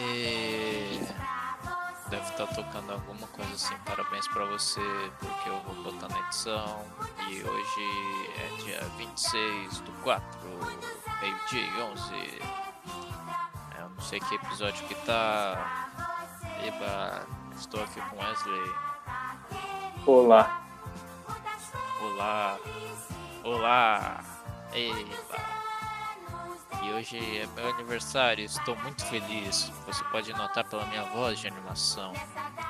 E deve estar tocando alguma coisa assim, parabéns pra você, porque eu vou botar na edição. E hoje é dia 26 do 4, meio-dia e 11. É, Eu não sei que episódio que tá. Eba, estou aqui com Wesley. Olá. Olá! Olá! Eba! E hoje é meu aniversário, estou muito feliz. Você pode notar pela minha voz de animação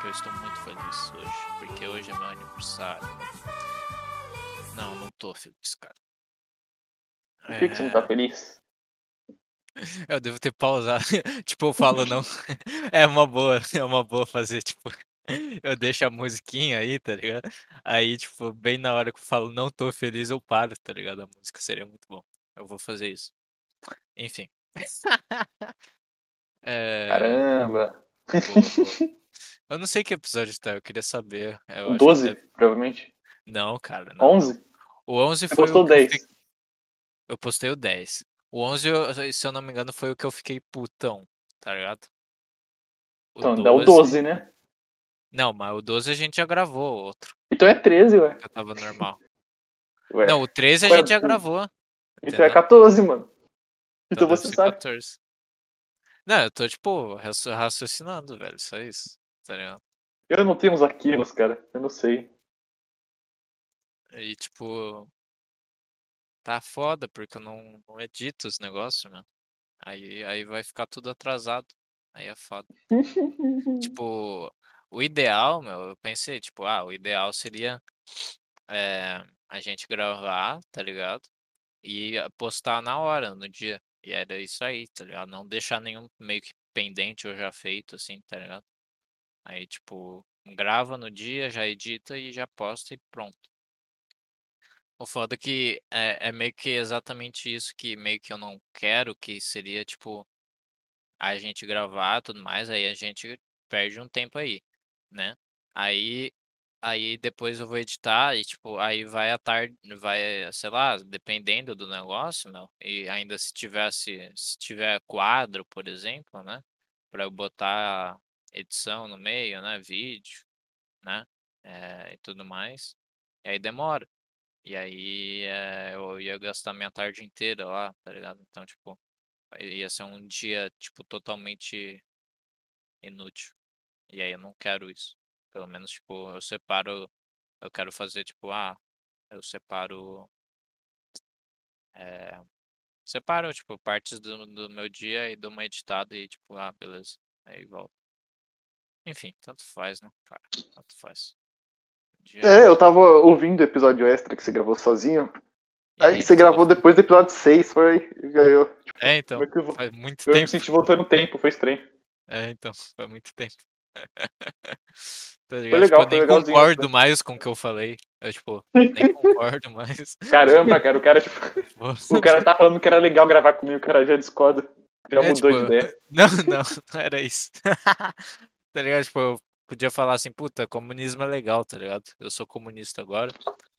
que eu estou muito feliz hoje, porque hoje é meu aniversário. Não, não tô feliz, cara. Por que, que você não tá feliz? É, Eu devo ter pausado. tipo, eu falo não. É uma boa, é uma boa fazer, tipo. Eu deixo a musiquinha aí, tá ligado? Aí, tipo, bem na hora que eu falo não tô feliz, eu paro, tá ligado? A música seria muito bom. Eu vou fazer isso. Enfim. É, Caramba. Eu não sei que episódio tá, eu queria saber. Eu O acho que 12, deve- provavelmente. Não, cara, não. 11? O 11 Você foi postou o que eu 10. fi- Eu postei o 10. O 11, eu- se eu não me engano, foi o que eu fiquei putão, tá ligado? O Então, dá o 12, né? Não, mas o 12 a gente já gravou outro, Então é 13, ué. que tava normal. Ué, Não, o 13 a Ué, gente já tu- gravou. então é entendeu? 14, mano. Então você sabe. 14. Não, eu tô, tipo, raci- raciocinando, velho, só isso, tá ligado? Eu não tenho uns arquivos, cara. Eu não sei. E, tipo, tá foda, porque eu não, não edito os negócios, meu. Aí, aí vai ficar tudo atrasado. Aí é foda. Tipo, o ideal, meu, eu pensei, tipo, ah, o ideal seria eh, a gente gravar, tá ligado? E ah, postar na hora, no dia. E era isso aí, tá ligado? Não deixar nenhum meio que pendente ou já feito, assim, tá ligado? Aí, tipo, grava no dia, já edita e já posta e pronto. O foda é que é, é meio que exatamente isso que meio que eu não quero, que seria, tipo, a gente gravar tudo mais, aí a gente perde um tempo aí, né? Aí, aí depois eu vou editar e, tipo, aí vai a tarde, vai, sei lá, dependendo do negócio, meu, e ainda se tivesse, se tiver quadro, por exemplo, né? Pra eu botar edição no meio, né? Vídeo, né? eh, e tudo mais. E aí demora. E aí eh, eu ia gastar minha tarde inteira lá, tá ligado? Então, tipo, ia ser um dia, tipo, totalmente inútil. E aí eu não quero isso. Pelo menos, tipo, eu separo. Eu quero fazer, tipo, ah, eu separo. eh, separo, tipo, partes do, do meu dia e dou uma editada e, tipo, ah, beleza. Aí volta. Enfim, tanto faz, né, cara? Tanto faz. Dia- É, eu tava ouvindo o episódio extra que você gravou sozinho. Aí você tudo gravou depois do episódio 6, foi. Eu, tipo, É, então. é que eu vou- Faz muito eu me tempo. senti voltando no tempo, foi estranho. É, então, faz muito tempo. Tá Foi ligado? legal, tipo, foi eu nem concordo mais com o que eu falei. Eu, tipo, nem concordo mais. Caramba, cara, o cara, tipo, Vou- o cara tá falando que era legal gravar comigo, o cara já discorda. Já É, mudou tipo, de ideia. Não, não, não era isso. Tá ligado? Tipo, eu podia falar assim, puta, comunismo é legal, tá ligado? Eu sou comunista agora.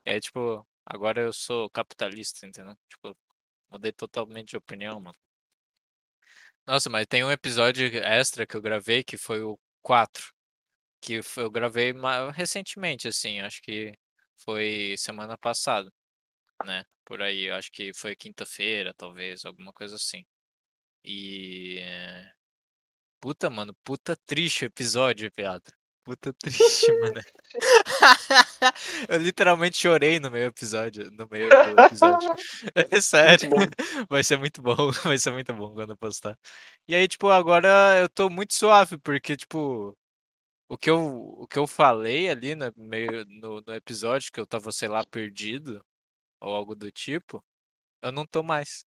Aí, tipo, agora eu sou capitalista, entendeu? Tipo, mudei totalmente de opinião, mano. Nossa, mas tem um episódio extra que eu gravei que foi o 4. Que eu gravei recentemente, assim, acho que foi semana passada, né? Por aí, acho que foi quinta-feira, talvez, alguma coisa assim. E. eh, Puta, mano, puta triste episódio, viado. Puta triste, mano. Eu literalmente chorei no meio episódio, no meio do episódio. É sério. Vai ser muito bom, vai ser muito bom quando eu postar. E aí, tipo, agora eu tô muito suave, porque, tipo, o que eu, o que eu falei ali no meio no, no episódio, que eu tava, sei lá, perdido, ou algo do tipo, eu não tô mais.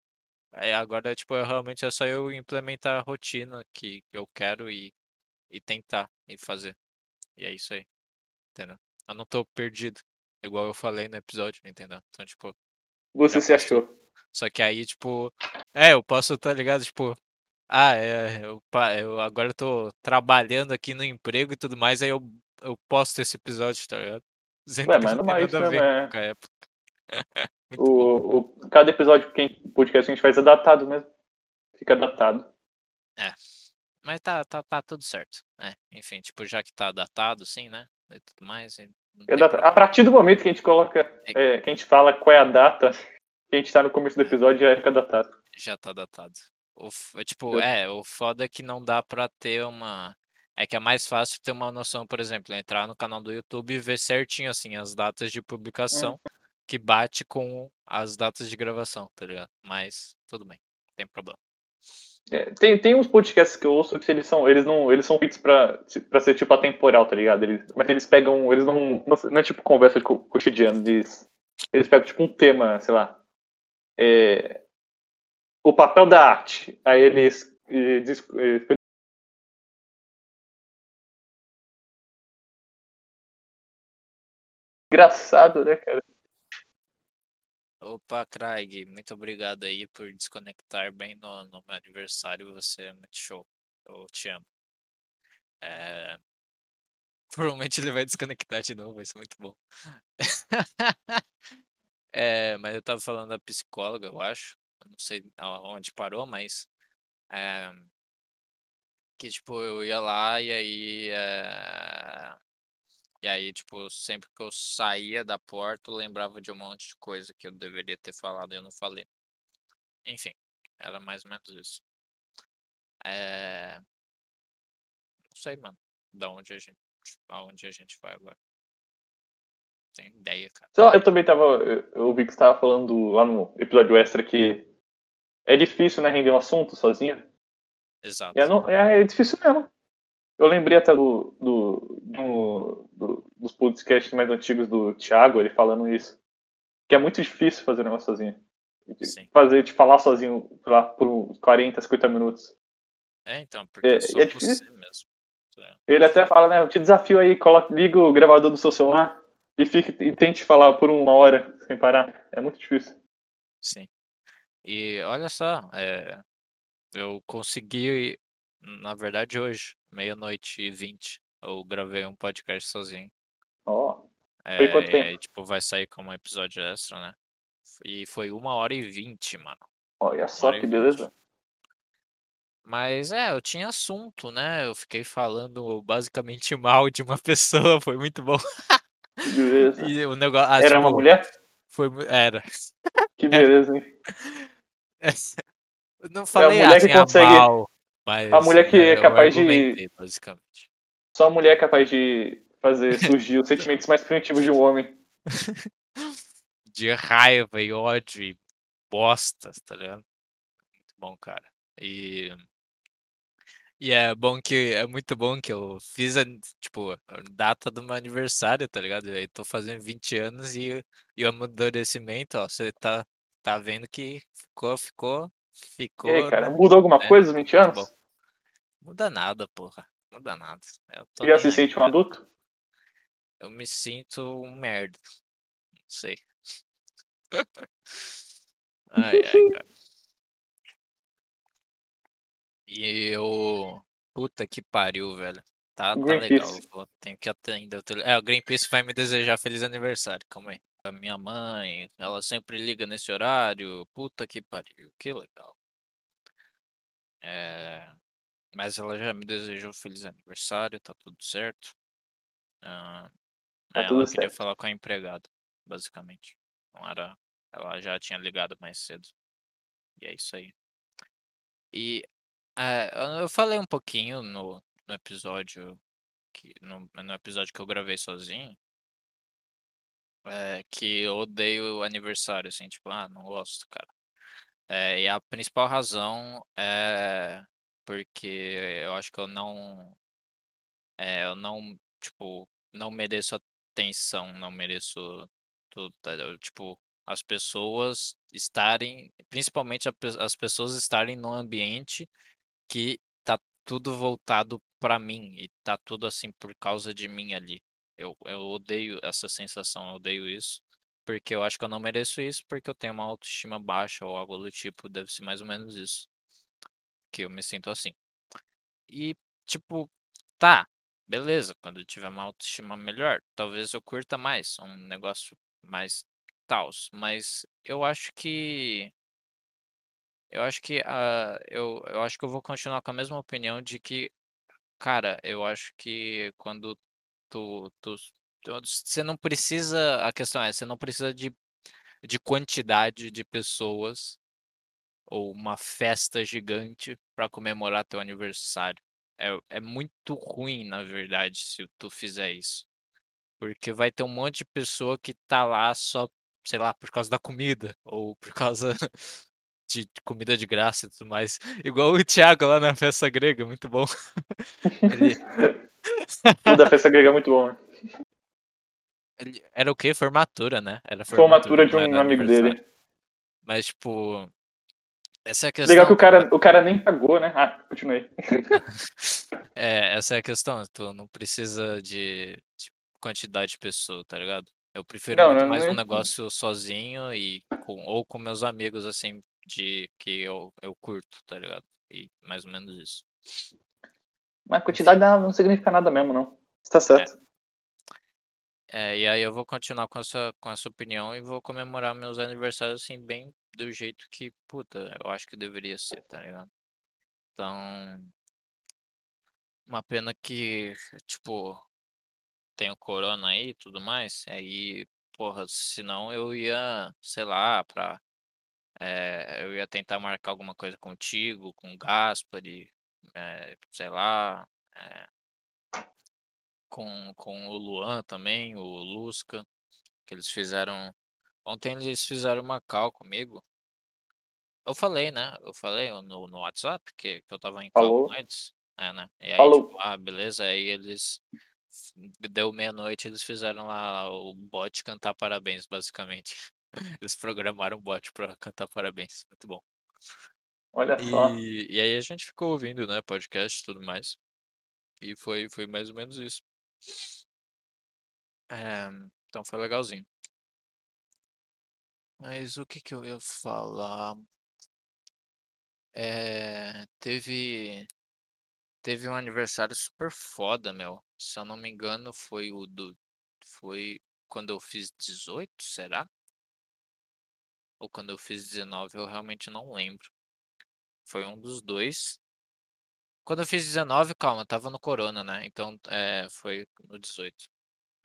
Aí agora, tipo, eu, realmente é só eu implementar a rotina que eu quero e, e tentar e fazer. E é isso aí. Entendeu? Eu não tô perdido. Igual eu falei no episódio, entendeu? Então, tipo, Você Já se achou. só que aí, tipo, é, eu posso, tá ligado? Tipo, ah, é, eu, eu agora eu tô trabalhando aqui no emprego e tudo mais, aí eu, eu posto esse episódio, tá ligado? Ué, mas não tem é isso, nada a né, ver. O, o, cada episódio que podcast que a gente faz é datado mesmo. Fica datado. Mas tá, tá, tá tudo certo. É, enfim, tipo, já que tá datado, sim, né? E tudo mais. e É. A partir do momento que a gente coloca, é, que a gente fala qual é a data, que a gente tá no começo do episódio, já fica datado. Já tá datado. O, é, tipo, é, o foda é que não dá pra ter uma. É que é mais fácil ter uma noção, por exemplo, entrar no canal do YouTube e ver certinho, assim, as datas de publicação que bate com as datas de gravação, tá ligado? Mas tudo bem, não tem problema. É, tem, tem uns podcasts que eu ouço que eles são, eles não, eles são feitos pra, ser tipo atemporal, tá ligado? Eles, mas eles pegam, eles não, não, é tipo conversa de co- cotidiano, eles, eles pegam tipo um tema, sei lá, é, o papel da arte, aí eles, dis- eh, engraçado, né, cara? Opa, Craig, muito obrigado aí por desconectar bem no, no meu aniversário. Você é muito show. Eu te amo. É, Provavelmente ele vai desconectar de novo, vai ser muito bom. É, mas eu tava falando da psicóloga, eu acho. Eu não sei aonde parou, mas. é, que, tipo, eu ia lá e aí. é, E aí, tipo, sempre que eu saía da porta, eu lembrava de um monte de coisa que eu deveria ter falado e eu não falei. Enfim, era mais ou menos isso. É... Não sei, mano, da onde a gente, aonde a gente vai agora. Tem ideia, cara. Sei lá, eu também tava. Eu eu vi que você tava falando lá no episódio extra que é difícil, né, render um assunto sozinho. Exato. E é, não- é, é difícil mesmo. Eu lembrei até do, do, do- do- dos podcasts mais antigos do Thiago, ele falando isso. Que é muito difícil fazer um negócio sozinho. Sim. Fazer, de falar sozinho lá, por uns 40, 50 minutos. É, então, porque É- é difícil. você mesmo. É, Ele até fala, né? Eu te desafio aí, coloca, liga o gravador do seu celular e, fique, e tente falar por uma hora sem parar. É muito difícil. Sim. E olha só, é, eu consegui, na verdade, hoje, meia-noite e vinte, eu gravei um podcast sozinho. Ó, quanto É, tempo? e aí, tipo, vai sair como episódio extra, né? E foi uma hora e vinte, mano. olha só que beleza. Mas é, eu tinha assunto, né? Eu fiquei falando basicamente mal de uma pessoa, foi muito bom. Que beleza. E o negócio. ah, Era uma tipo, mulher? Foi, era. Que beleza, hein? Eu não falei mulher que assim a consegue- mal, mas a mulher que é capaz de- basicamente. Só a mulher é capaz de fazer surgir os sentimentos mais primitivos de um homem. De raiva e ódio e bosta, tá ligado? Muito bom, cara. E. E é bom que. É muito bom que eu fiz a, tipo, a data do meu aniversário, tá ligado? E aí tô fazendo 20 anos e, e o amadurecimento, ó. Você tá, tá vendo que ficou, ficou, E ficou. aí, cara, né? mudou alguma É, coisa nos 20 muito anos? Muda nada, porra. Muda nada. Eu Já se sente um adulto? Eu me sinto um merda. Não sei. Ai, ai, cara. E eu. Puta que pariu, velho. Tá, tá legal. Vou, tenho que atender. É, o Greenpeace vai me desejar feliz aniversário. Calma aí. A minha mãe, ela sempre liga nesse horário. Puta que pariu. Que legal. É... Mas ela já me desejou feliz aniversário, tá tudo certo. Ah, Tá é, tudo ela queria certo. falar com a empregada, basicamente. Não era. Ela já tinha ligado mais cedo. E é isso aí. E eu- eu falei um pouquinho no, no episódio que no, no episódio que eu gravei sozinho. é, que eu odeio o aniversário, assim, tipo, ah, não gosto, cara. É, e a principal razão é porque eu acho que eu não. É, eu não, tipo, não mereço atenção, não mereço tudo, tá? Tipo, as pessoas estarem, principalmente as pessoas estarem num ambiente que tá tudo voltado pra mim e tá tudo assim por causa de mim ali. Eu, eu odeio essa sensação, eu odeio isso, porque eu acho que eu não mereço isso, porque eu tenho uma autoestima baixa ou algo do tipo, deve ser mais ou menos isso, que eu me sinto assim. E, tipo, tá, beleza, quando eu tiver uma autoestima melhor, talvez eu curta mais, um negócio mais tals, mas eu acho que Eu acho que, ah, eu eu acho que eu vou continuar com a mesma opinião de que, cara, eu acho que quando tu tu tu você não precisa a questão é, você não precisa de de quantidade de pessoas ou uma festa gigante para comemorar teu aniversário. É é muito ruim, na verdade, se tu fizer isso. Porque vai ter um monte de pessoa que tá lá só, sei lá, por causa da comida ou por causa de comida de graça e tudo mais. Igual o Thiago lá na festa grega, muito bom. Ele O da festa grega é muito bom, né? ele era o quê? Formatura, né? Era Formatura de não um amigo dele. Mas, tipo, essa é a Legal que questão o cara, o cara nem pagou, né? Ah, continuei. É, essa é a questão, tu não precisa de de quantidade de pessoa, tá ligado? Eu prefiro Não, não, mais não um é negócio sozinho e com ou com meus amigos, assim, de que eu eu curto, tá ligado? E mais ou menos isso. Mas quantidade não significa nada mesmo, não. Você tá certo. É, e aí eu vou continuar com essa com essa opinião e vou comemorar meus aniversários, assim, bem do jeito que, puta, eu acho que deveria ser, tá ligado? Então uma pena que, tipo, tem o corona aí e tudo mais, aí, porra, senão eu ia, sei lá, pra eh, eu ia tentar marcar alguma coisa contigo, com o Gaspari, eh, sei lá, eh com com o Luan também, o Lusca, que eles fizeram ontem eles fizeram uma call comigo. Eu falei, né, eu falei no no WhatsApp que que eu estava em Falou. com eles. É, né, e aí, Falou. tipo, ah, beleza, aí eles deu meia-noite, eles fizeram lá o bot cantar parabéns, basicamente. Eles programaram o bot pra cantar parabéns, muito bom. Olha só. E e aí a gente ficou ouvindo, né, podcast e tudo mais. E foi foi mais ou menos isso. É, então foi legalzinho. Mas o que que eu ia falar? Eh, teve teve um aniversário super foda, meu. Se eu não me engano, foi o do foi quando eu fiz 18, será? Ou quando eu fiz 19, eu realmente não lembro. Foi um dos 2. Quando eu fiz 19, calma, estava no corona, né, então, eh, foi no 18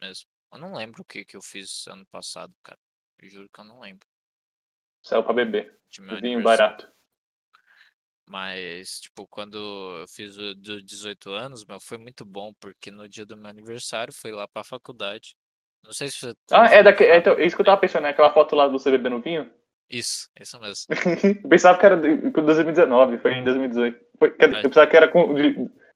mesmo. Eu não lembro o que que eu fiz ano passado, cara. Eu juro que eu não lembro. Saiu pra beber. Vinho barato. Mas, tipo, quando eu fiz o do 18 anos, meu, foi muito bom, porque no dia do meu aniversário, fui lá pra faculdade. Não sei se você Ah, é daque é então, isso que eu estava pensando, é aquela foto lá de você bebendo vinho? Isso, isso mesmo. Eu pensava que era de com 2019, foi em 2018. Foi eu pensava que era com de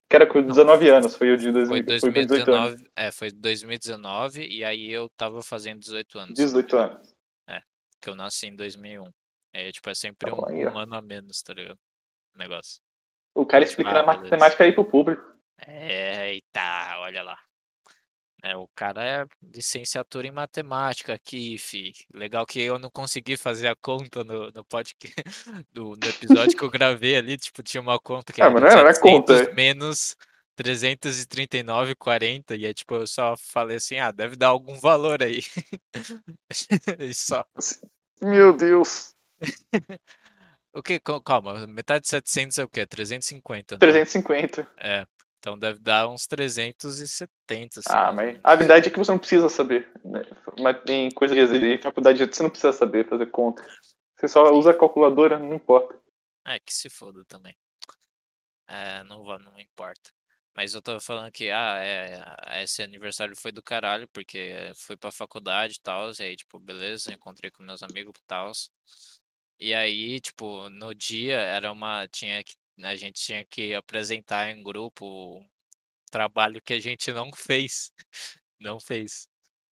que era com 19 anos, foi o de dois Foi mil foi com 18 anos. 2019 é, foi 2019, e aí eu estava fazendo 18 anos. 18 anos. É, que eu nasci em 2001. É, tipo, é sempre um um ano a menos, tá ligado, o negócio. O cara explicando Ah, a matemática aí pro público. É, eita, olha lá. É, o cara é licenciatura em matemática aqui, fi. Legal que eu não consegui fazer a conta no no podca do no episódio que eu gravei ali, tipo, tinha uma conta que Ah, era mas não era conta. 700 menos 339,40 e aí, tipo, eu só falei assim: "Ah, deve dar algum valor aí". E só. Meu Deus. O que? Calma, metade de 700 é o quê? 350, né? 350. É, então deve dar uns 370, assim, Ah, mas a verdade é que você não precisa saber, né. Mas tem coisa de de faculdade você não precisa saber fazer conta. Você só usa a calculadora, não importa. É, que se foda também. É, não não importa. Mas eu estava falando que, ah, eh, esse aniversário foi do caralho, porque fui pra faculdade e tals, e aí, tipo, beleza, encontrei com meus amigos e tals. E aí, tipo, no dia era uma tinha que a gente tinha que apresentar em grupo trabalho que a gente não fez, não fez.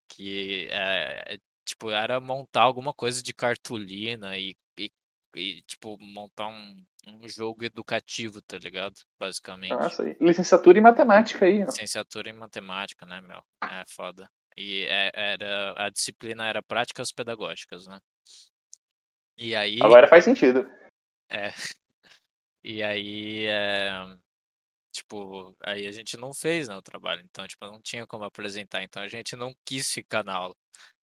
Que, eh, tipo, era montar alguma coisa de cartolina e e e, tipo, montar um um jogo educativo, tá ligado, basicamente. Nossa. Licenciatura em matemática aí, ó. Licenciatura em matemática, né, meu. É foda. E é era a disciplina era práticas pedagógicas, né. E aí Agora faz sentido. É. E aí, eh, tipo, aí a gente não fez, né, o trabalho, então, tipo, não tinha como apresentar, então a gente não quis ficar na aula.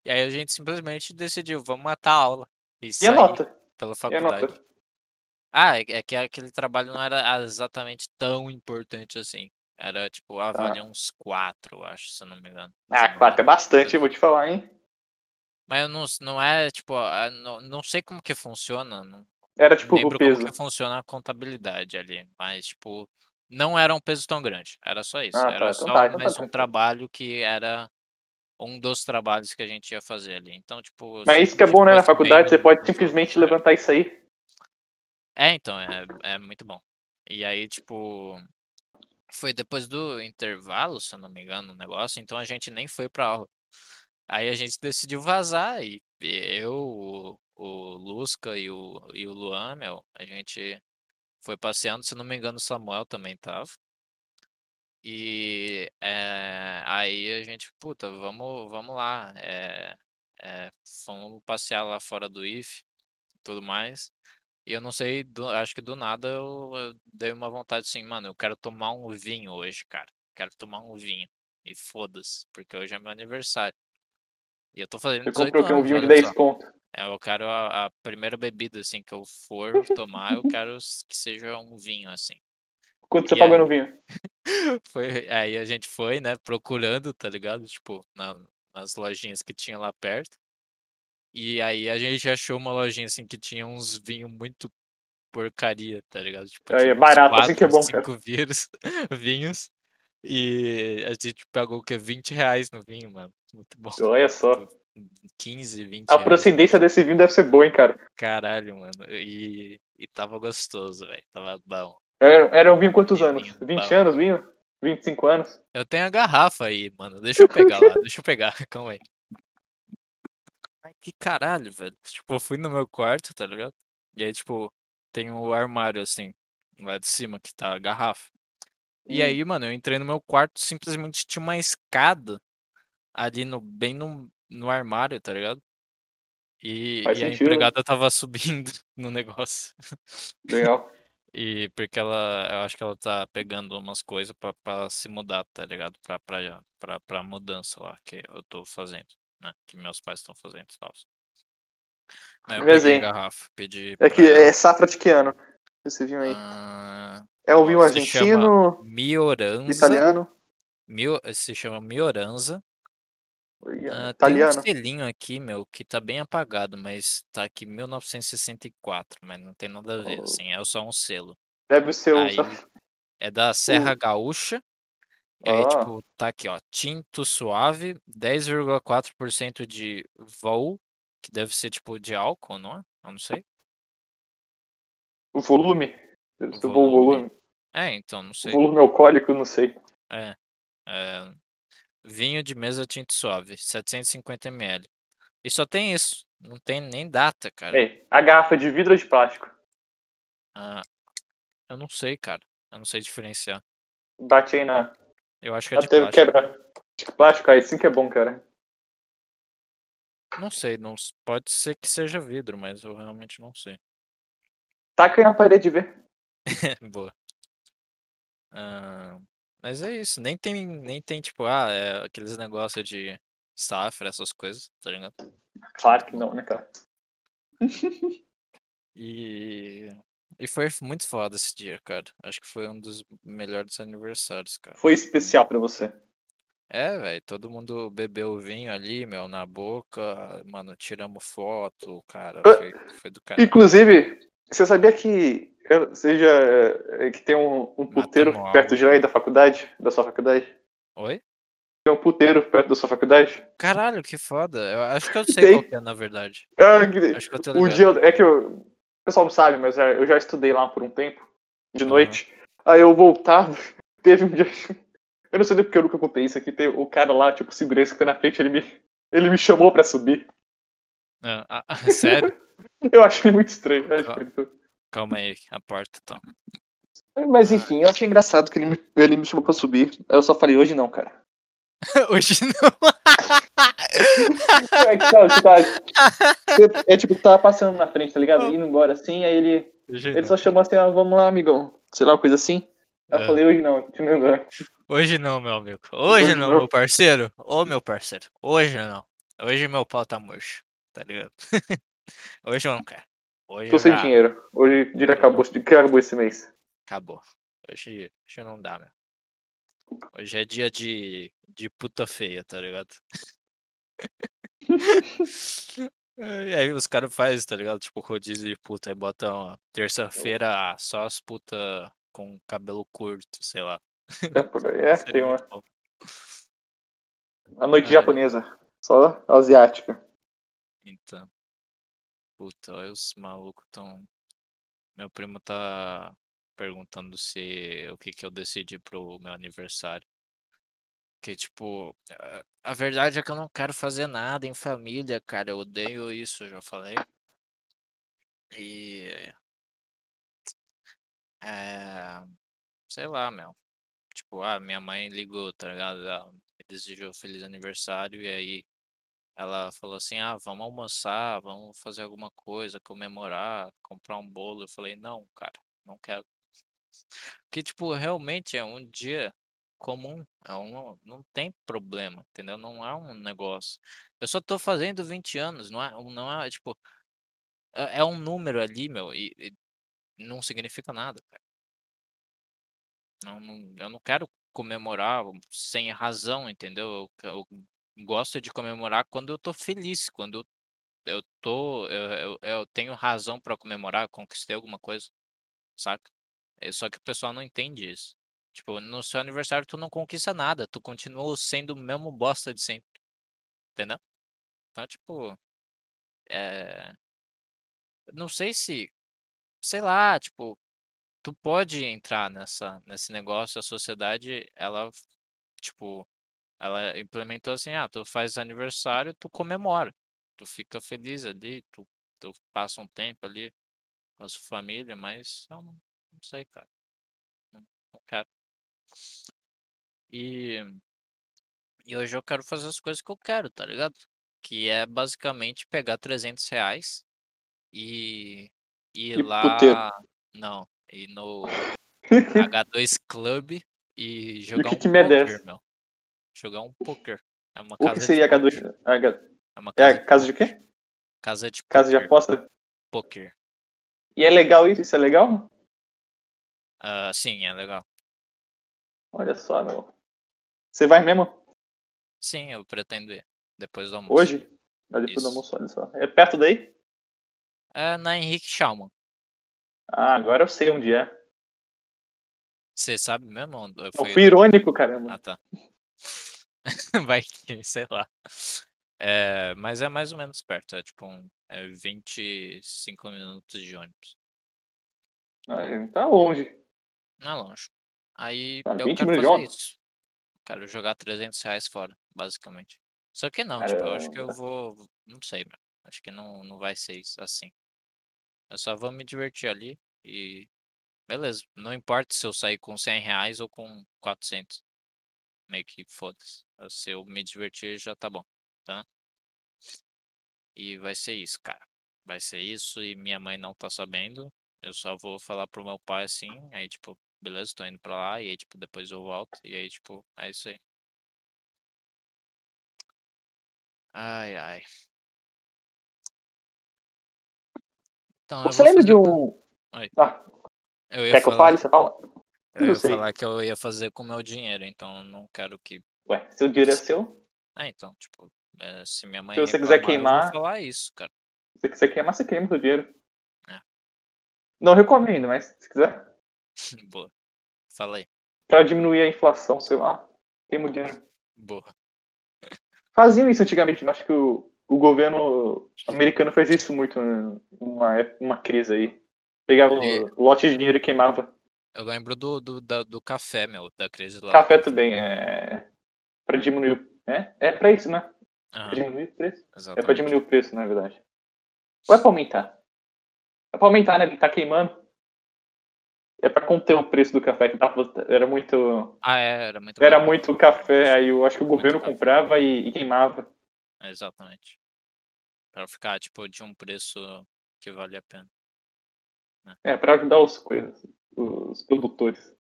E aí a gente simplesmente decidiu: "Vamos matar a aula", e E a nota? pela E a faculdade. nota? Ah, é é que aquele trabalho não era exatamente tão importante assim. Era tipo, ah, valia Tá. uns 4, eu acho, se não me engano. Ah, 4 é bastante, eu vou te falar, hein. Mas eu não não é tipo, ah, não não sei como que funciona, não Era tipo o lembro como que peso. funciona a contabilidade ali, mas tipo, não era um peso tão grande, era só isso, Ah era tá, então só tá, então tá mais um tranquilo. trabalho que era um dos trabalhos que a gente ia fazer ali. Então, tipo, Mas a isso que é bom, né, na bem faculdade, você pode simplesmente é. levantar isso aí. É, então, é é muito bom. E aí, tipo, foi depois do intervalo, se eu não me engano, o negócio, então a gente nem foi pra aula. Aí a gente decidiu vazar e eu, o Lusca e o e o Luan, meu, a gente foi passeando, se não me engano o Samuel também estava. E, eh, aí a gente: "Puta, vamos vamos lá, eh eh, vamos passear lá fora do IF, e tudo mais". E eu não sei, do acho que do nada eu eu dei uma vontade assim: "Mano, eu quero tomar um vinho hoje, cara, quero tomar um vinho, e foda-se, porque hoje é meu aniversário". E eu tô fazendo Você comprou 18 o quê? Um anos, vinho de olha 10 só. conto. É, eu quero a a primeira bebida, assim, que eu for tomar, eu quero que seja um vinho, assim. Quanto você E pagou no vinho? foi aí a gente foi, né, procurando, tá ligado, tipo, na nas lojinhas que tinha lá perto. E aí a gente achou uma lojinha, assim, que tinha uns vinho muito porcaria, tá ligado, tipo, Aí é barato, assim que é 4, bom. 5 viros vinhos, e a gente pagou o quê? R$20 no vinho, mano, muito bom. Olha só. Tipo, 15, vinte A reais no procedência vinho. desse vinho deve ser boa, hein, cara. Caralho, mano, e e estava gostoso, velho, estava bom. Era era um vinho quantos Que anos? vinho 20 bom. anos vinho? 25 anos? Eu tenho a garrafa aí, mano, deixa eu pegar lá, deixa eu pegar, calma aí. Ai, que caralho, velho. Tipo, eu fui no meu quarto, tá ligado, e aí, tipo, tem o armário, assim, lá de cima que tá a garrafa. E Hum. aí, mano, eu entrei no meu quarto, simplesmente tinha uma escada ali no bem no no armário, tá ligado. E e a sentido. empregada estava subindo no negócio. Legal. E porque ela eu acho que ela tá pegando umas coisa pra pra se mudar, tá ligado, pra pra pra pra mudança lá que eu tô fazendo, né, que meus pais estão fazendo e tals. Aí eu peguei a Resenha. garrafa, pedi É pra que é safra de que ano, esse vinho aí? Hã, É um ó, vinho argentino, Mioranza, italiano? Mio se chama Mioranza. Olha, Hã, tem um italiano. selinho aqui, meu, que tá bem apagado, mas tá aqui 1964, mas não tem nada a ver, Oh. assim, é só um selo. Deve ser o Aí é da Serra o Gaúcha, e aí, Ah. tipo, tá aqui, ó, tinto suave, 10,4% de vol, que deve ser tipo de álcool, não é? Eu não sei. O volume? O o volume? volume. É, então, não O sei. volume alcoólico, não sei. É, eh, vinho de mesa tinto suave, 750 ml. E só tem isso, não tem nem data, cara. É, a garrafa é de vidro ou de plástico? Ah, eu não sei, cara, eu não sei diferenciar. Bate aí na Eu acho que é de até plástico. quebra. De plástico, aí sim que é bom, cara. Não sei, não pode ser que seja vidro, mas eu realmente não sei. Taca aí na parede e vê. Boa. Hã, mas é isso, nem tem nem tem tipo, ah, eh, aqueles negócio de safra, essas coisas, tá ligado. Claro que não, né, cara. E e foi muito foda esse dia, cara. Acho que foi um dos melhores aniversários, cara. Foi especial pra você. É, velho, todo mundo bebeu vinho ali, meu, na boca, mano, tiramos foto, cara, Hã, foi foi do caralho. inclusive, você sabia que eu seja que tem um um puteiro Matamos perto de aí da faculdade, da sua faculdade? Oi? Tem um puteiro perto da sua faculdade? Caralho, que foda, eu acho que eu sei Tem. qual que é, na verdade. Ah, que Acho que eu tô o ligado. dia é que eu o pessoal não sabe, mas, eh, eu já estudei lá por um tempo, de Aham. noite, aí eu voltava, teve um dia eu não sei nem porque eu nunca contei isso aqui, tem o cara lá, tipo, segurança que foi na frente, ele me ele me chamou pra subir. Hã, ah, sério? Eu achei muito estranho, né, Ca tipo calma aí, a porta então. Mas enfim, eu achei engraçado que ele me ele me chamou pra subir, eu só falei: "Hoje não, cara". Hoje não. É que sabe, tá você é tipo, tava passando na frente, tá ligado, indo embora assim, aí ele Hoje ele não. só chamou assim: "Ah, vamos lá amigão", sei lá, uma coisa assim. Eu Hã. falei: "Hoje não", continuei andando. Hoje não, meu amigo. Hoje Hoje não, não. meu parceiro. Ô, meu parceiro, hoje não. Hoje meu pau tá murcho, tá ligado. Hoje eu não quero. Hoje Tô sem dinheiro. Hoje o dinheiro acabou, acabou esse mês. acabou. Hoje, hoje não dá, meu. Hoje é dia de, de puta feia, tá ligado? E aí os caras fazem, tá ligado? Tipo, rodízio de puta. Aí botam terça-feira só as puta com cabelo curto, sei lá. É. É, tem uma. bom. A noite É. japonesa. Só asiática. Então. Puta, olha os malucos tão. Meu primo tá perguntando se o que que eu decidi pro meu aniversário. Que, tipo, a- verdade é que eu não quero fazer nada em família, cara. Eu odeio isso, eu já falei. E. É. Sei lá, meu. Tipo, ah, minha mãe ligou, tá ligado? Ela me desejou feliz aniversário e aí ela falou assim: ah, vamos almoçar, vamos fazer alguma coisa, comemorar, comprar um bolo. Eu falei: não, cara, não quero. Porque, tipo, realmente é um dia comum, é um, não tem problema, entendeu? Não é um negócio. Eu só tô fazendo 20 anos, não é, não é tipo, é, é um número ali, meu, e, e não significa nada, cara. Não, não- eu não quero comemorar sem razão, entendeu? Eu, eu gosto de comemorar quando eu tô feliz, quando eu, eu tô, eu, eu, eu tenho razão pra comemorar, conquistei alguma coisa, saca? É só que o pessoal não entende isso. Tipo, no seu aniversário tu não conquista nada, tu continua sendo o mesmo bosta de sempre, entendeu? Então, tipo, é... não sei se, sei lá, tipo, tu pode entrar nessa, nesse negócio, a sociedade, ela, tipo, ela implementou assim, ah, tu faz aniversário, tu comemora, tu fica feliz ali, tu, tu passa um tempo ali com a sua família, mas eu não, não sei, cara, não, não quero. E, e hoje eu quero fazer as coisas que eu quero, tá ligado? Que é basicamente pegar 300 reais e ir E puteiro. lá, não, ir no H2 Club e jogar que um é poker, meu. Jogar um poker. É uma O que casa de seria poker. H2? H... É uma É casa a casa de quê? casa de Casa de poker. aposta? poker. E é legal isso? Isso é legal? Ah, sim, é legal. Olha só, meu. Você vai mesmo? Sim, eu pretendo ir. Depois do almoço. Hoje? Ah, depois do Isso. almoço, olha só. É perto daí? É na Henrique Schaumann. Ah, agora eu sei onde é. Você sabe mesmo? onde Eu foi fui irônico, caramba. Ah, tá. Vai que, sei lá. É, mas é mais ou menos perto. É tipo um, é 25 minutos de ônibus. Ah, tá longe. Não é longe. Aí Ah, eu 20 quero fazer ônibus? isso. Quero jogar 300 reais fora, basicamente. Só que não, Cara, tipo, eu acho que eu vou. Não sei, meu. Acho que não, não vai ser isso assim. Eu só vou me divertir ali e. Beleza. Não importa se eu sair com 100 reais ou com 400. Meio que foda-se. Se eu me divertir já tá bom, tá? E vai ser isso, cara. Vai ser isso e minha mãe não tá sabendo. Eu só vou falar pro meu pai assim, aí tipo, beleza, tô indo pra lá, e aí tipo, depois eu volto, e aí tipo, é isso aí. Ai, ai. Então, Você lembra de um. Oi. Ah, Eu quer que eu falar, fale? Você fala? Eu Eu ia sei. falar que eu ia fazer com o meu dinheiro, então eu não quero que. Ué, seu dinheiro é seu. Ah, então, tipo, é, se minha mãe Se você quiser reclamar, eu queimar- vou falar isso, cara. Se você queimar, você queima seu dinheiro. É. Não recomendo, mas se quiser. Boa. Fala aí. Pra diminuir a inflação, sei lá. Queima o dinheiro. Boa. Faziam isso antigamente. eu Acho que o, o governo americano fez isso muito numa, ép- numa crise aí. Pegava o lote de dinheiro e queimava. Eu lembro do, do, da- do café, meu, da crise lá. Café também é. Pra diminuir o. É, é pra isso, né? Pra Aham, diminuir o preço. É pra exatamente. diminuir o preço, na verdade. Ou é pra aumentar? É pra aumentar, né? Ele tá queimando. É pra conter o preço do café, que tava, era muito. Ah, é, era muito Era barato. muito café, aí eu acho que o Muito governo café. comprava e, e queimava. Exatamente. Pra ficar, tipo, de um preço que vale a pena. É, pra ajudar os coisas, os produtores.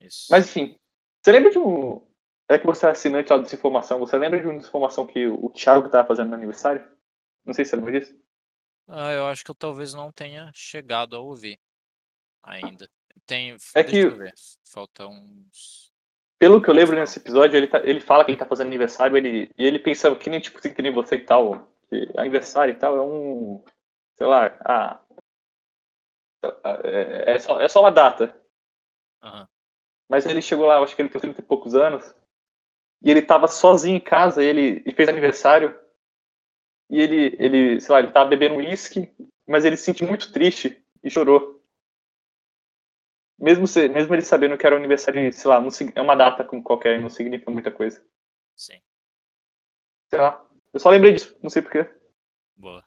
Isso. Mas enfim, você lembra de um. É que você é assinante lá de desinformação, você lembra de uma desinformação que o Thiago tava fazendo no aniversário? Não sei se você lembra disso. Ah, eu acho que eu talvez não tenha chegado a ouvir ainda. Tem, É deixa eu que- ver. Falta uns. Pelo que eu lembro nesse episódio, ele, tá- ele fala que ele tá fazendo aniversário ele, e ele pensa que nem, tipo, assim, que nem você e tal. Que aniversário e tal é um. Sei lá. Ah, é, é, só, é só uma data. Aham. Mas ele chegou lá, acho que ele tem 30 e poucos anos. E ele tava sozinho em casa, ele, e fez aniversário. E ele, ele, sei lá, ele tava bebendo uísque, mas ele se sentiu muito triste e chorou. Mesmo, se, mesmo ele sabendo que era o aniversário, sei lá, não, é uma data como qualquer, não significa muita coisa. Sim, Sei lá. Eu só lembrei disso, não sei porquê. boa.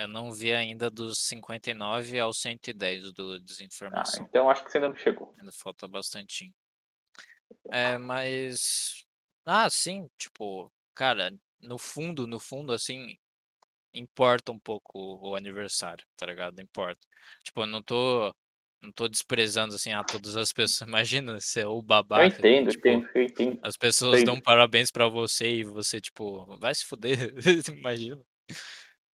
Eu não vi ainda dos 59 ao 110 do Ah, Desinformação. então acho que você ainda não chegou. Ainda falta bastante. É, mas. Ah, sim, tipo, cara, no fundo, no fundo, assim, importa um pouco o aniversário, tá ligado? Importa. Tipo, eu não tô. Não tô desprezando, assim, a todas as pessoas. Imagina ser o Eu babaca. que, entendo, tipo, entendo, eu entendo. As pessoas Sei. dão parabéns pra você e você, tipo, vai se fuder. Imagina.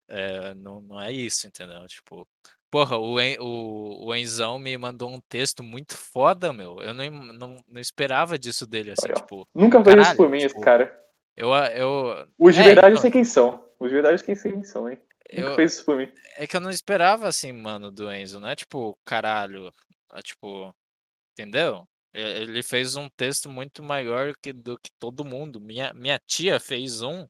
É, não, não é isso, entendeu? Tipo, porra, o, En- o, o Enzão me mandou um texto muito foda, meu. Eu não, não, não esperava disso dele, assim, Olha, tipo. Nunca fez isso por mim, esse tipo, cara. Eu, eu, Os de é, verdade eu então, sei quem são. Os de verdade eu sei quem são, hein? Nunca eu, fez isso por mim. é que eu não esperava, assim, mano, do Enzo. Não é tipo, caralho. É tipo, entendeu? Ele fez um texto muito maior que, do que todo mundo. Minha, minha tia fez um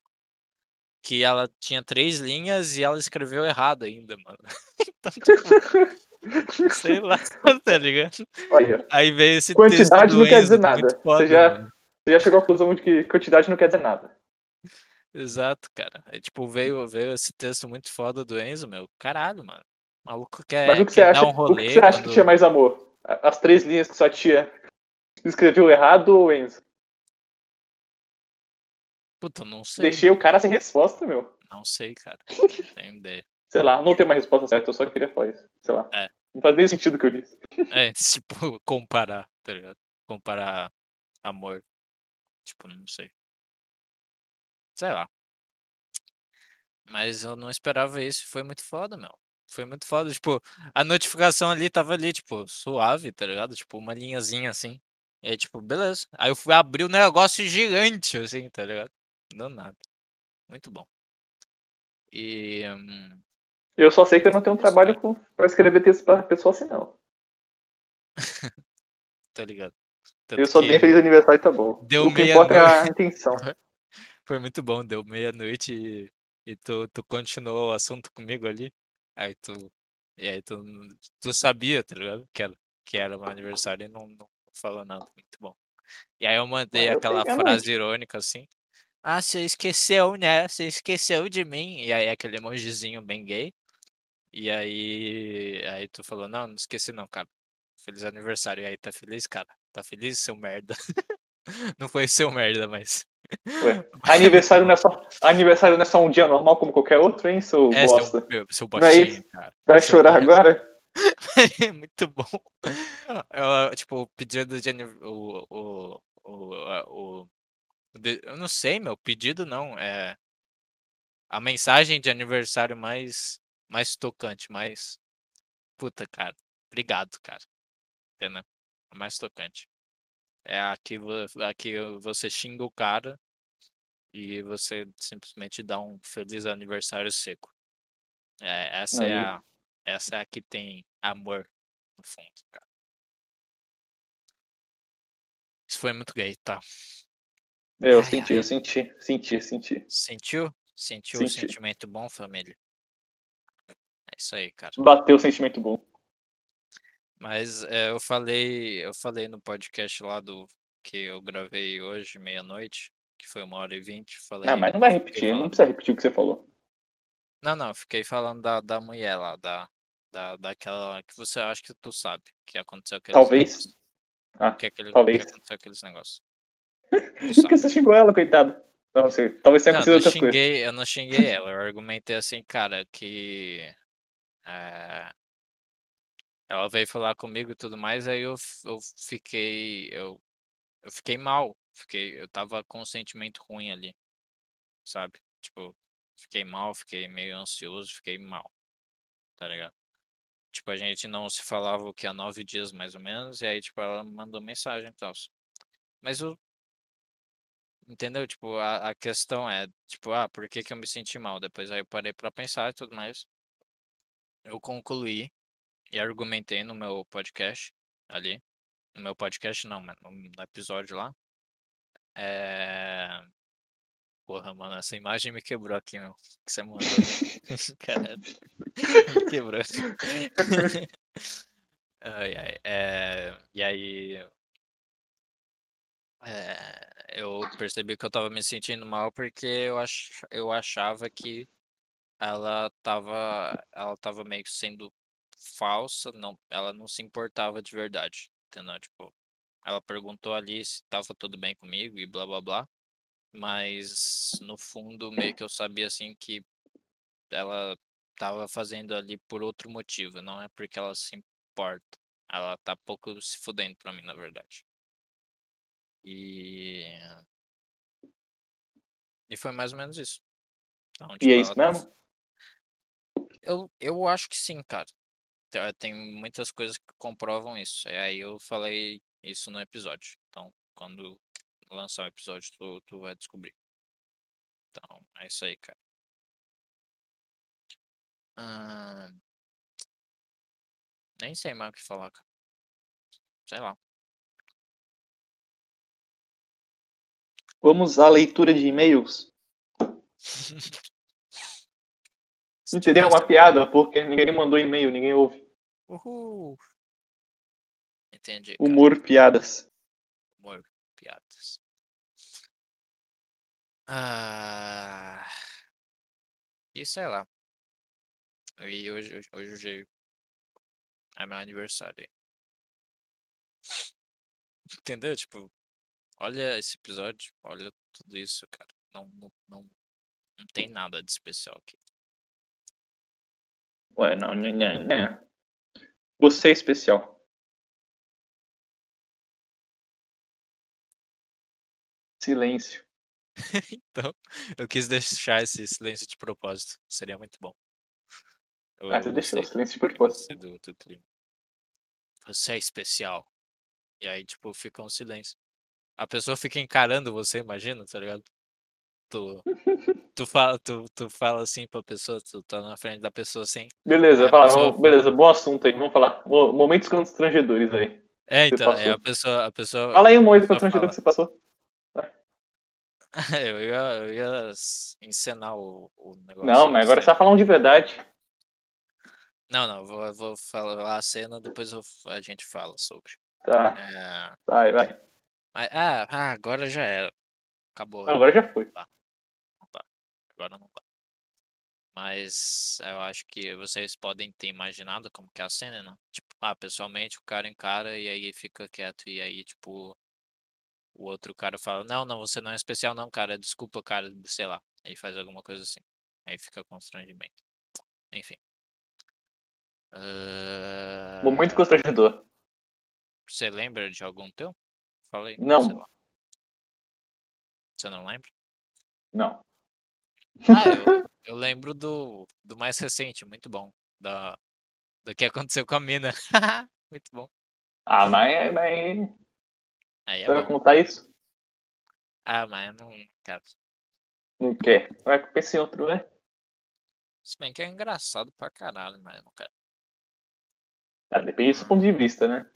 que ela tinha três linhas e ela escreveu errado ainda, mano. Então, tipo, sei lá, tá ligado? Olha, Aí veio esse texto quantidade não quer dizer muito nada. foda, Você já, mano. você já chegou à conclusão de que quantidade não quer dizer nada. Exato, cara. Aí, tipo, veio, veio esse texto muito foda do Enzo, meu. Caralho, mano. O maluco Mas quer, o que você acha, um o que rolê você acha que quando... tinha mais amor? As três linhas que sua tia escreveu errado ou Enzo? Puta, não sei. Deixei o cara sem resposta, meu. Não sei, cara. Tenho ideia. Sei lá, não tem uma resposta certa, eu só queria falar isso. Sei lá. É. Não faz nem sentido o que eu disse. É, tipo, comparar, tá ligado? Comparar amor. Tipo, não sei. Sei lá. Mas eu não esperava isso. Foi muito foda, meu. Foi muito foda. Tipo, a notificação ali tava ali, tipo, suave, tá ligado? Tipo, uma linhazinha assim. E aí, tipo, beleza. Aí eu fui abrir um negócio gigante, assim, tá ligado? Não nada. Muito bom. E. hum, Eu só sei que eu não tenho um trabalho com, pra escrever texto pra pessoa assim, não. tá ligado? Eu Tanto só que tenho feliz aniversário e tá bom. Deu o que importa é a meia-noite. intenção. Foi muito bom, deu meia-noite e, e tu, tu continuou o assunto comigo ali. Aí tu. E aí tu, tu sabia, tá ligado? Que era, que era meu aniversário e não, não falou nada. Muito bom. E aí eu mandei eu aquela tenho frase irônica assim. Ah, você esqueceu, né? Você esqueceu de mim. E aí aquele emojizinho bem gay. E aí, aí tu falou, não, não esqueci não, cara. Feliz aniversário. E aí, tá feliz, cara? Tá feliz, seu merda? não foi seu merda, mas. Ué, aniversário não, é só, aniversário não é só um dia normal como qualquer outro, hein, seu É, bosta? seu, meu, seu Não é isso? cara. Vai Seu chorar bosta. agora? Muito bom. Eu, tipo, o pedido de o, o, o, o, eu não sei, meu, pedido não, é a mensagem de aniversário mais mais tocante, mais puta, cara. Obrigado, cara. Entendeu? A mais tocante. É a que, vo- a que você xinga o cara e você simplesmente dá um feliz aniversário seco. É, essa é Aí. a essa é a que tem amor no fundo, cara. Isso foi muito gay, tá? Eu Ai, senti, ai. eu senti, senti, senti. Sentiu? Sentiu o Senti. sentimento bom, família? É isso aí, cara. Bateu o sentimento bom. Mas é, eu falei, eu falei no podcast lá do que eu gravei hoje, meia-noite, que foi uma hora e vinte. Falei, Ah, mas não vai repetir, não precisa repetir o que você falou. Não, não, fiquei falando da, da mulher lá, da, da, daquela que você acha que tu sabe que aconteceu aqueles Talvez. negócios. Ah, Que, aquele, talvez. que aconteceu aqueles negócios. Porque você xingou ela, coitado. Não sei, talvez tenha acontecido eu coisas. eu não xinguei ela, eu argumentei assim, cara, que eh, ela veio falar comigo e tudo mais, aí eu, eu fiquei, eu, eu fiquei mal, fiquei, eu tava com um sentimento ruim ali, sabe? Tipo, fiquei mal, fiquei meio ansioso, fiquei mal, tá ligado? Tipo, a gente não se falava o que há nove dias mais ou menos, e aí, tipo, ela mandou mensagem e tal. Mas o. Entendeu? Tipo, a, a questão é, tipo, ah, por que que eu me senti mal? Depois aí eu parei pra pensar e tudo mais. Eu concluí e argumentei no meu podcast ali. No meu podcast não, mas no, episódio lá. É... Porra, mano, essa imagem me quebrou aqui, meu. Que você mandou. Caralho. me quebrou. ai, ai. É... E aí. É... Eu percebi que eu tava me sentindo mal porque eu, ach... eu achava que ela tava. Ela tava meio que sendo falsa, não, ela não se importava de verdade, entendeu? Tipo, ela perguntou ali se tava tudo bem comigo e blá blá blá, mas no fundo meio que eu sabia assim que ela tava fazendo ali por outro motivo, não é porque ela se importa. Ela tá pouco se fudendo pra mim, na verdade. E. E foi mais ou menos isso. Então, tipo, e é tipo, isso mesmo? Eu, eu acho que sim, cara. Tem muitas coisas que comprovam isso. E aí eu falei isso no episódio. Então, quando lançar o episódio, tu, tu vai descobrir. Então, é isso aí, cara. Nem sei mais o que falar, cara. Sei lá. Vamos à leitura de e-mails. Entendeu? Uma piada, porque ninguém mandou e-mail, ninguém ouve. Uhul. Entendi. Cara. Humor, piadas. Humor, piadas. Ah. E sei lá. E hoje, hoje, hoje é meu aniversário. Entendeu? Tipo, olha esse episódio, olha tudo isso, cara. Não, não, não, não tem nada de especial aqui. Ué, não, não, não, não. Você é especial. Silêncio. então, eu quis deixar esse silêncio de propósito. Seria muito bom. Eu, ah, você deixou o silêncio de propósito. Do, do você é especial. E aí, tipo, fica um silêncio. A pessoa fica encarando você, imagina, tá ligado? Tu, tu, fala, tu, tu fala assim pra pessoa, tu tá na frente da pessoa assim. Beleza, fala, pessoa... beleza, bom assunto aí, vamos falar. Momentos constrangedores aí. É, então, é a pessoa, a pessoa. Fala aí um momento constrangedor que você passou. eu, ia, eu ia encenar o, o negócio. Não, mas agora você tá falando de verdade. Não, não, vou, vou falar a cena, depois eu, a gente fala sobre. Tá. É... Vai, vai. Mas, ah, ah, agora já era. Acabou. Agora já foi. Tá agora não dá. Mas eu acho que vocês podem ter imaginado como que é a cena, né? Tipo, ah, pessoalmente o cara encara e aí fica quieto. E aí, tipo, o outro cara fala, não, não, você não é especial não, cara. Desculpa, cara, sei lá. Aí faz alguma coisa assim. Aí fica constrangimento. Enfim. Uh... Muito constrangedor. Você lembra de algum teu? Falei. Não. Você não lembra? Não. Ah, eu, eu lembro do, do mais recente, muito bom. Da, do que aconteceu com a mina. muito bom. Ah, mas. mas... Aí é Você vai contar isso? Ah, mas não quero. Não quer? Vai pensar em outro, né? Se bem que é engraçado pra caralho, mas não quero. Ah, depende do ponto de vista, né?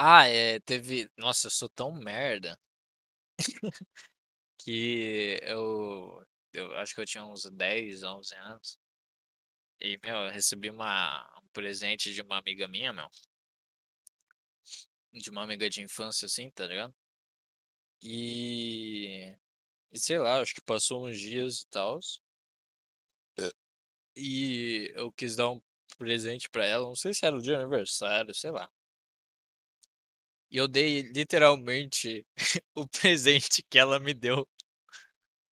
Ah, é, teve. Nossa, eu sou tão merda que eu eu acho que eu tinha uns 10, 11 anos. E, meu, eu recebi uma, um presente de uma amiga minha, meu. De uma amiga de infância, assim, tá ligado? E. E sei lá, acho que passou uns dias e tal. E eu quis dar um presente pra ela. Não sei se era o dia de aniversário, sei lá. E eu dei literalmente o presente que ela me deu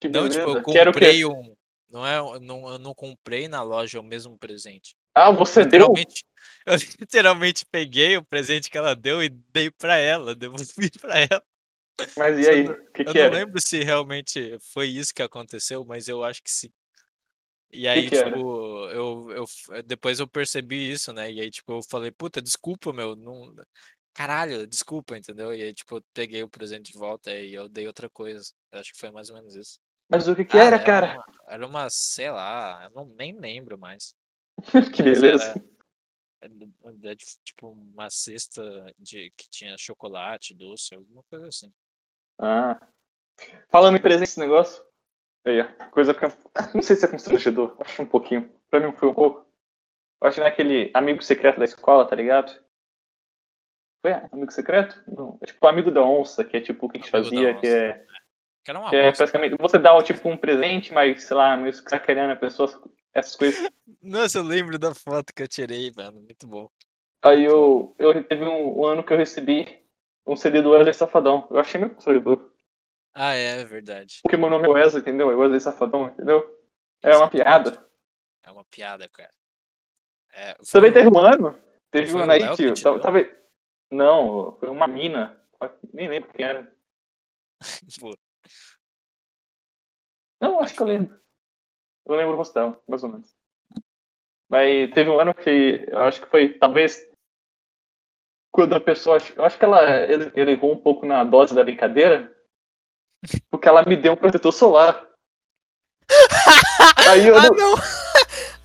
que não, tipo, eu comprei um. Não é, não, eu não comprei na loja o mesmo presente. Ah, você literalmente, deu? Eu literalmente peguei o presente que ela deu e dei para ela, devolvi para ela. Mas e aí? O que, eu que não era? lembro se realmente foi isso que aconteceu, mas eu acho que sim. E aí, que tipo, eu, eu depois eu percebi isso, né? E aí, tipo, eu falei, puta, desculpa, meu, não. Caralho, desculpa, entendeu? E aí, tipo, eu peguei o presente de volta e eu dei outra coisa. Eu acho que foi mais ou menos isso. Mas o que que Ah, era, cara? Uma, era uma, sei lá, eu não, nem lembro mais. que Mas beleza. era, era de- tipo uma cesta de que tinha chocolate, doce, alguma coisa assim. Ah. Falando em presente esse negócio. Aí, ó, coisa que. Não sei se é constrangedor. Acho um pouquinho. Pra mim foi um pouco. Eu acho que naquele amigo secreto da escola, tá ligado? Foi amigo secreto? Não. É tipo amigo da onça, que é tipo o que a gente Amigo fazia, que é. Que era uma Que é basicamente. Você dá tipo um presente, mas, sei lá, meio sacaneando a pessoa, essas coisas. Nossa, eu lembro da foto que eu tirei, mano. Muito bom. Aí eu, eu teve um, um ano que eu recebi um CD do Wesley Safadão. Eu achei meio constrangedor. Ah, é, é verdade. Porque meu nome é Wesley, entendeu? É Wesley Safadão, entendeu? É uma piada. É uma piada, cara. É, Também foi teve um ano. Teve um ano aí que. que te tava, tava- Não, foi uma mina. Nem lembro quem era. Não, acho que eu lembro. Eu lembro o rosto dela, mais ou menos. Mas teve um ano que eu acho que foi, talvez, quando a pessoa. Eu acho que ela ele, ele errou um pouco na dose da brincadeira, porque ela me deu um protetor solar. Aí eu Ah, não, não!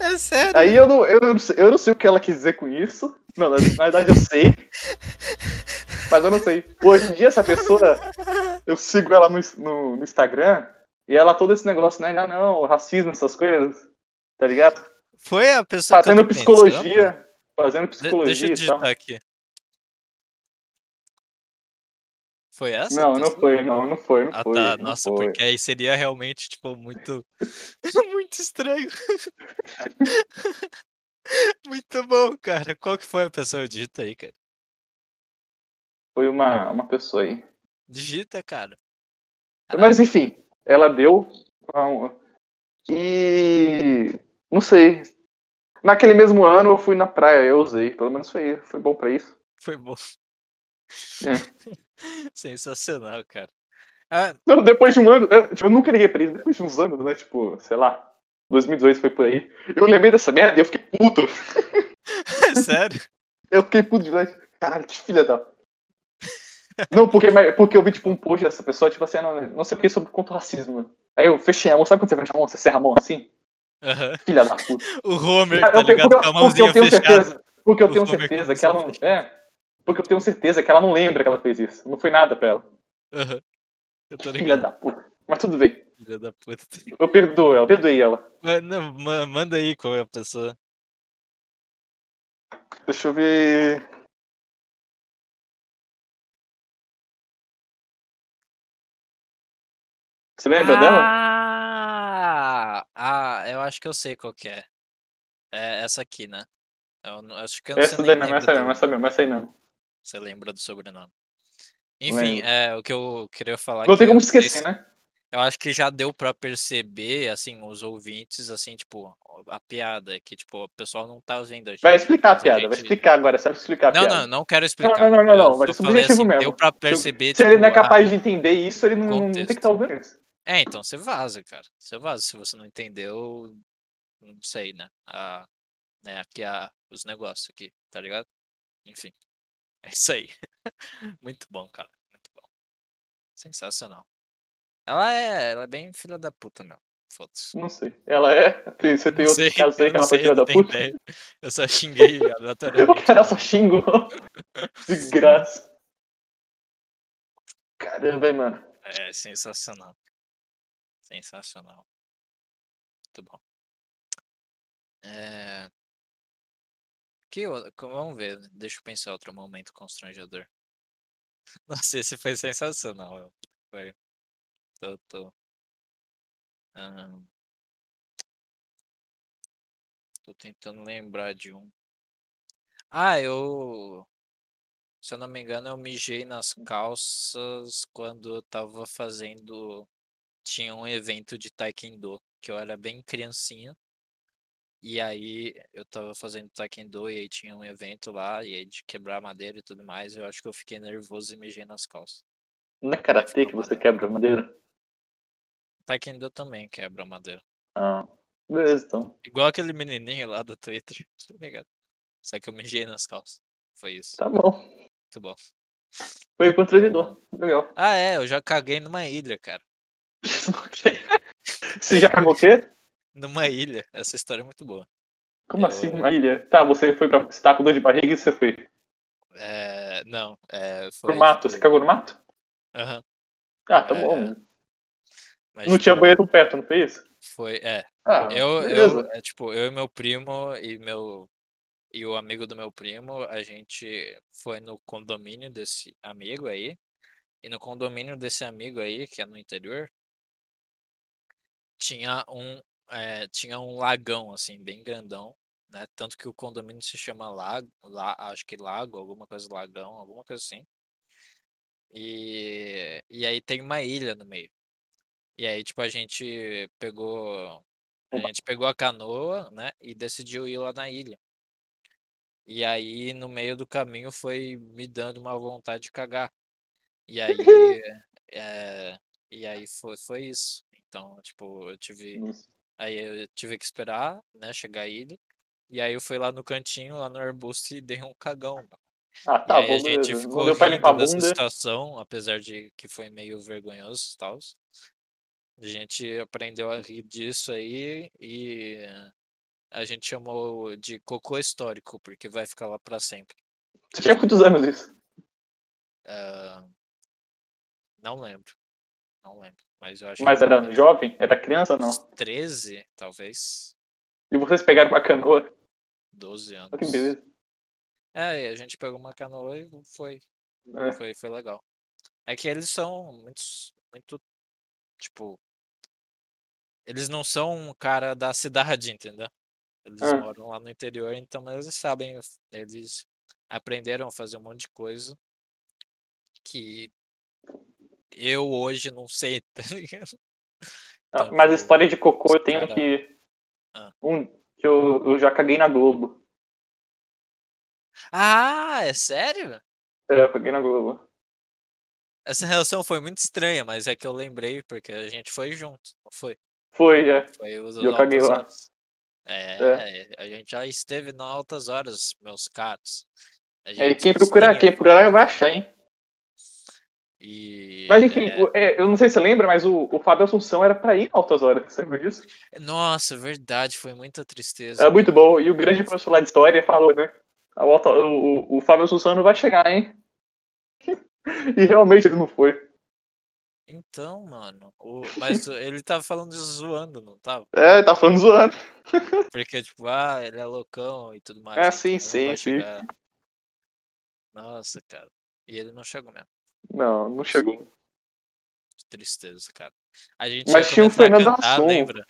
É sério? aí eu não, eu, não eu não sei o que ela quis dizer com isso. Não, na, verdade eu sei. Mas eu não sei. Hoje em dia, essa pessoa, eu sigo ela no, no, no Instagram e ela todo esse negócio, né? Ah, não, racismo, essas coisas, tá ligado? Foi a pessoa Fazendo psicologia. Fazendo pensando? De- deixa psicologia eu tal. digitar aqui. Foi essa? Não, não foi, não, não foi, não Ah, foi. tá. não Nossa, foi. porque aí seria realmente, tipo, muito. muito estranho. muito bom, cara. Qual que foi a pessoa? Digita aí, cara. Foi uma, uma pessoa aí. Digita, cara. Mas enfim, ela deu. E. Não sei. Naquele mesmo ano eu fui na praia, eu usei. Pelo menos foi, foi bom pra isso. Foi bom. É. Sensacional, cara. Ah, Não, depois de um ano, eu, tipo, eu nunca liguei pra isso. Depois de uns anos, né? Tipo, sei lá. 2018 foi por aí. Eu lembrei dessa merda e eu fiquei puto. sério? Eu fiquei puto de verdade. Caralho, que filha da. Não, porque, porque eu vi, tipo, um post dessa pessoa, tipo assim, não, não sei o que sobre contra o racismo. Aí eu fechei a mão, sabe quando você fecha a mão? Você serra a mão assim? Aham. Filha da puta. O Homer, Eu tá tenho- ligado? porque, Com a porque eu tenho fechada. certeza. Porque eu O tenho Homer certeza que ela não. É. Porque eu tenho certeza que ela não lembra que ela fez isso. Não foi nada pra ela. Eu tô Filha da puta. Mas tudo bem. Filha da puta. Eu perdoo ela, perdoei ela. Manda, ma- manda aí qual é a pessoa. Deixa eu ver. Você lembra dela? Ah! Ah, eu acho que eu sei qual que é. É essa aqui, né? Eu não- acho que eu não Essa sei daí lembra essa do- essa mesmo, essa aí não. Você lembra do sobrenome. Enfim, Lembro. é, o que eu queria falar Não tem como eu sei esquecer, né? Eu acho que já deu pra perceber, assim, os ouvintes, assim, tipo, a piada, que, tipo, o pessoal não tá vendo a gente. Vai explicar a piada, vai gente- explicar agora, sabe explicar a Não, piada. não, não quero explicar. não, não, não, não, vai objetivo assim, mesmo. deu pra Se- perceber, Se ele não é tipo, a- capaz de entender isso, ele não, não tem que contexto. estar ouvindo isso. É, então você vaza, cara. Você vaza. Se você não entendeu, não sei, né? A, né aqui a, os negócios aqui, tá ligado? Enfim. É isso aí. Muito bom, cara. Muito bom. Sensacional. Ela é, ela é bem filha da puta, meu. Foda-se. Não sei. Ela é. Tem- Você tem Não outros sei, casos aí que não ela foi filha da não puta? ideia. Eu só xinguei O aleatoriamente. cara só xingou. Desgraça. Caramba, hein, mano. É sensacional. Sensacional. Muito bom. É... Que, o- vamos ver, deixa eu pensar outro momento constrangedor. Nossa, esse foi sensacional. Foi. Tô, tô. ahn, tô tentando lembrar de um. Ah, eu. Se eu não me engano, eu mijei nas calças quando eu tava fazendo. Tinha um evento de Taekwondo, que eu era bem criancinha. E aí eu tava fazendo Taekwondo e aí tinha um evento lá, e aí de quebrar madeira e tudo mais. Eu acho que eu fiquei nervoso e mijei nas calças. Não é karatê que você quebra madeira? Taekwondo também quebra madeira. Ah. Beleza, então. Igual aquele menininho lá do Twitter, tá ligado? Só que eu mijei nas calças. Foi isso. Tá bom. Muito bom. Foi constrangedor. Legal. Ah, é, eu já caguei numa ilha, cara. Você já cagou o quê? Numa ilha. Essa história é muito boa. Como Eu- assim, uma ilha? Tá, você foi pra. Você tá com dor de barriga e você foi. É, não, é, foi. Pro mato. Você cagou no mato? aham, Ah, tá É, bom. Mas, Não tinha tipo, banheiro perto, não foi isso? Foi, é. Ah, Eu, beleza. eu, é, tipo, eu e meu primo e meu e o amigo do meu primo, a gente foi no condomínio desse amigo aí. E no condomínio desse amigo aí, que é no interior, tinha um é, tinha um lagão assim, bem grandão, né? Tanto que o condomínio se chama Lago, lá, acho que Lago, alguma coisa Lagão, alguma coisa assim. E e aí tem uma ilha no meio. E aí, tipo, a gente pegou a gente pegou a canoa, né, e decidiu ir lá na ilha. E aí, no meio do caminho, foi me dando uma vontade de cagar. E aí, eh, e aí foi, foi isso. Então, tipo, eu tive, aí eu tive que esperar, né, chegar a ilha. E aí eu fui lá no cantinho, lá no arbusto e dei um cagão. Ah, E tá aí bom, a gente beleza. Ficou rindo dessa situação, apesar de que foi meio vergonhoso e tal. A gente aprendeu a rir disso aí e a gente chamou de cocô histórico, porque vai ficar lá pra sempre. Você tinha quantos anos isso? Ah, não lembro. Não lembro. Mas eu acho Mas que era jovem? Era criança ou não? uns 13, talvez. E vocês pegaram uma canoa? 12 anos. Olha que beleza. É, a gente pegou uma canoa e foi. É. Foi, foi legal. É que eles são muito, muito, tipo, eles não são um cara da cidade, entendeu? Eles Ah. moram lá no interior, então eles sabem, eles aprenderam a fazer um monte de coisa que eu hoje não sei, tá ligado? Ah, Então, Mas a tipo, história de cocô eu tenho cara- que. Ah. Um, que eu, eu já caguei na Globo. Ah, é sério? É, eu caguei na Globo. Essa relação foi muito estranha, mas é que eu lembrei porque a gente foi junto, foi? Foi, é. Foi os E eu caguei lá. horas. É, a gente já esteve nas altas horas, meus caros. É, quem procurar, quem procurar vai achar, hein? E, Mas enfim, é, é, eu não sei se você lembra, mas o, o Fábio Assunção era pra ir em altas horas. Você lembra disso? nossa, verdade, foi muita tristeza. É muito bom. E o grande professor lá de história falou, né? O, o- o Fábio Assunção não vai chegar, hein? E realmente ele não foi. Então, mano, o- mas ele tava falando isso zoando, não tava? É, tá falando zoando. Porque, tipo, ah, ele é loucão e tudo mais. É, sim, ele sim, sim. chegar. Nossa, cara. E ele não chegou mesmo. Não, não chegou. Que tristeza, cara. A gente Mas tinha o começar a Fernando cantar, lembra?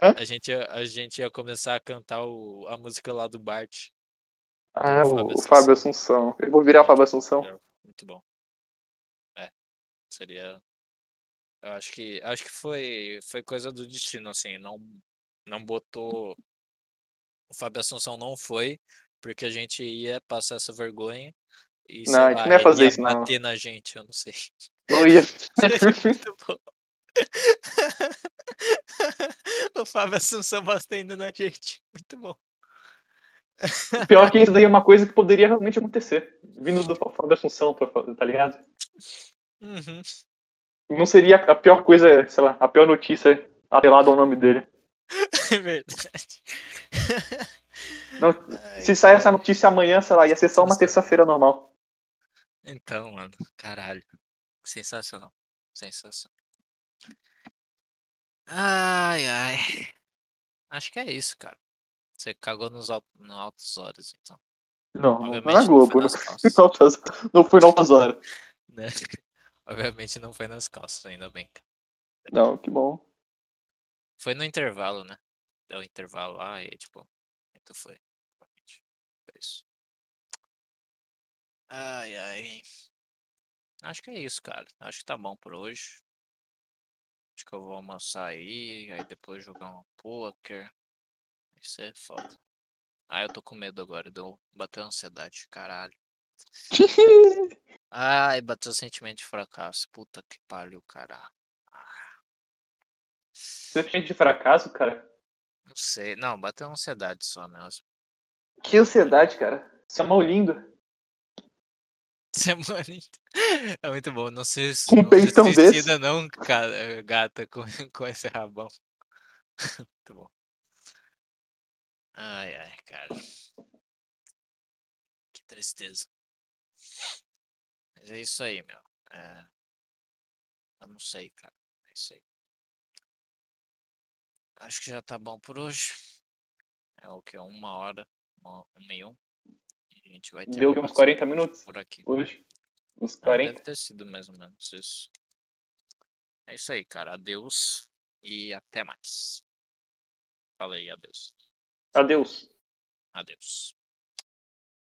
A gente, ia- a gente ia começar a cantar o, a música lá do Bart. Ah, Fábio o, o Assunção. Fábio Assunção. Eu vou virar o Fábio Assunção. Muito bom. É. Seria. Eu acho que. Acho que foi, foi coisa do destino, assim. Não, não botou. O Fábio Assunção não foi, porque a gente ia passar essa vergonha. E, Não, a gente lá, não ia fazer ia isso, não. bater na gente, eu não sei. Não ia. Muito bom. o Fábio Assunção batendo na gente. Muito bom. Pior que isso daí é uma coisa que poderia realmente acontecer. Vindo do Fábio Assunção, tá ligado? Uhum. Não seria a pior coisa, sei lá, a pior notícia atrelada ao nome dele. É verdade. Não, Ai, Se sair essa notícia amanhã, sei lá, ia ser só uma terça-feira normal. Então, mano, caralho. Sensacional. Sensacional. Ai, ai. Acho que é isso, cara. Você cagou nos al- no altos horas, então. Não, não Obviamente foi na não Globo. Não foi altas- não foi altas horas. Né? Obviamente não foi nas calças, ainda bem. Não, que bom. Foi no intervalo, né? Deu intervalo lá e, tipo, então foi. Foi isso. Ai, ai. Acho que é isso, cara. Acho que tá bom por hoje. Acho que eu vou almoçar aí, aí depois jogar um poker. Isso é foda. Ah, eu tô com medo agora, deu bateu ansiedade, caralho. Ai, bateu sentimento de fracasso. Puta que pariu. Você tinha de fracasso, cara? Não sei. Não, bateu ansiedade só mesmo. Que ansiedade, cara. Isso é mal lindo. Semana. É muito bom. Não se, Com não se suicida desse. não, cara, gata, com, com esse rabão. Muito bom. Ai, ai, cara. Que tristeza. Mas é isso aí, meu. É... Eu não sei, cara. É isso aí. Acho que já tá bom por hoje. É o que? Uma hora, uma, uma e um. A gente vai Deu terminar uns 40 minutos por aqui. hoje. Uns Ah, 40. deve ter sido mais ou menos isso. É isso aí, cara. Adeus e até mais. Falei, adeus. Adeus. Adeus.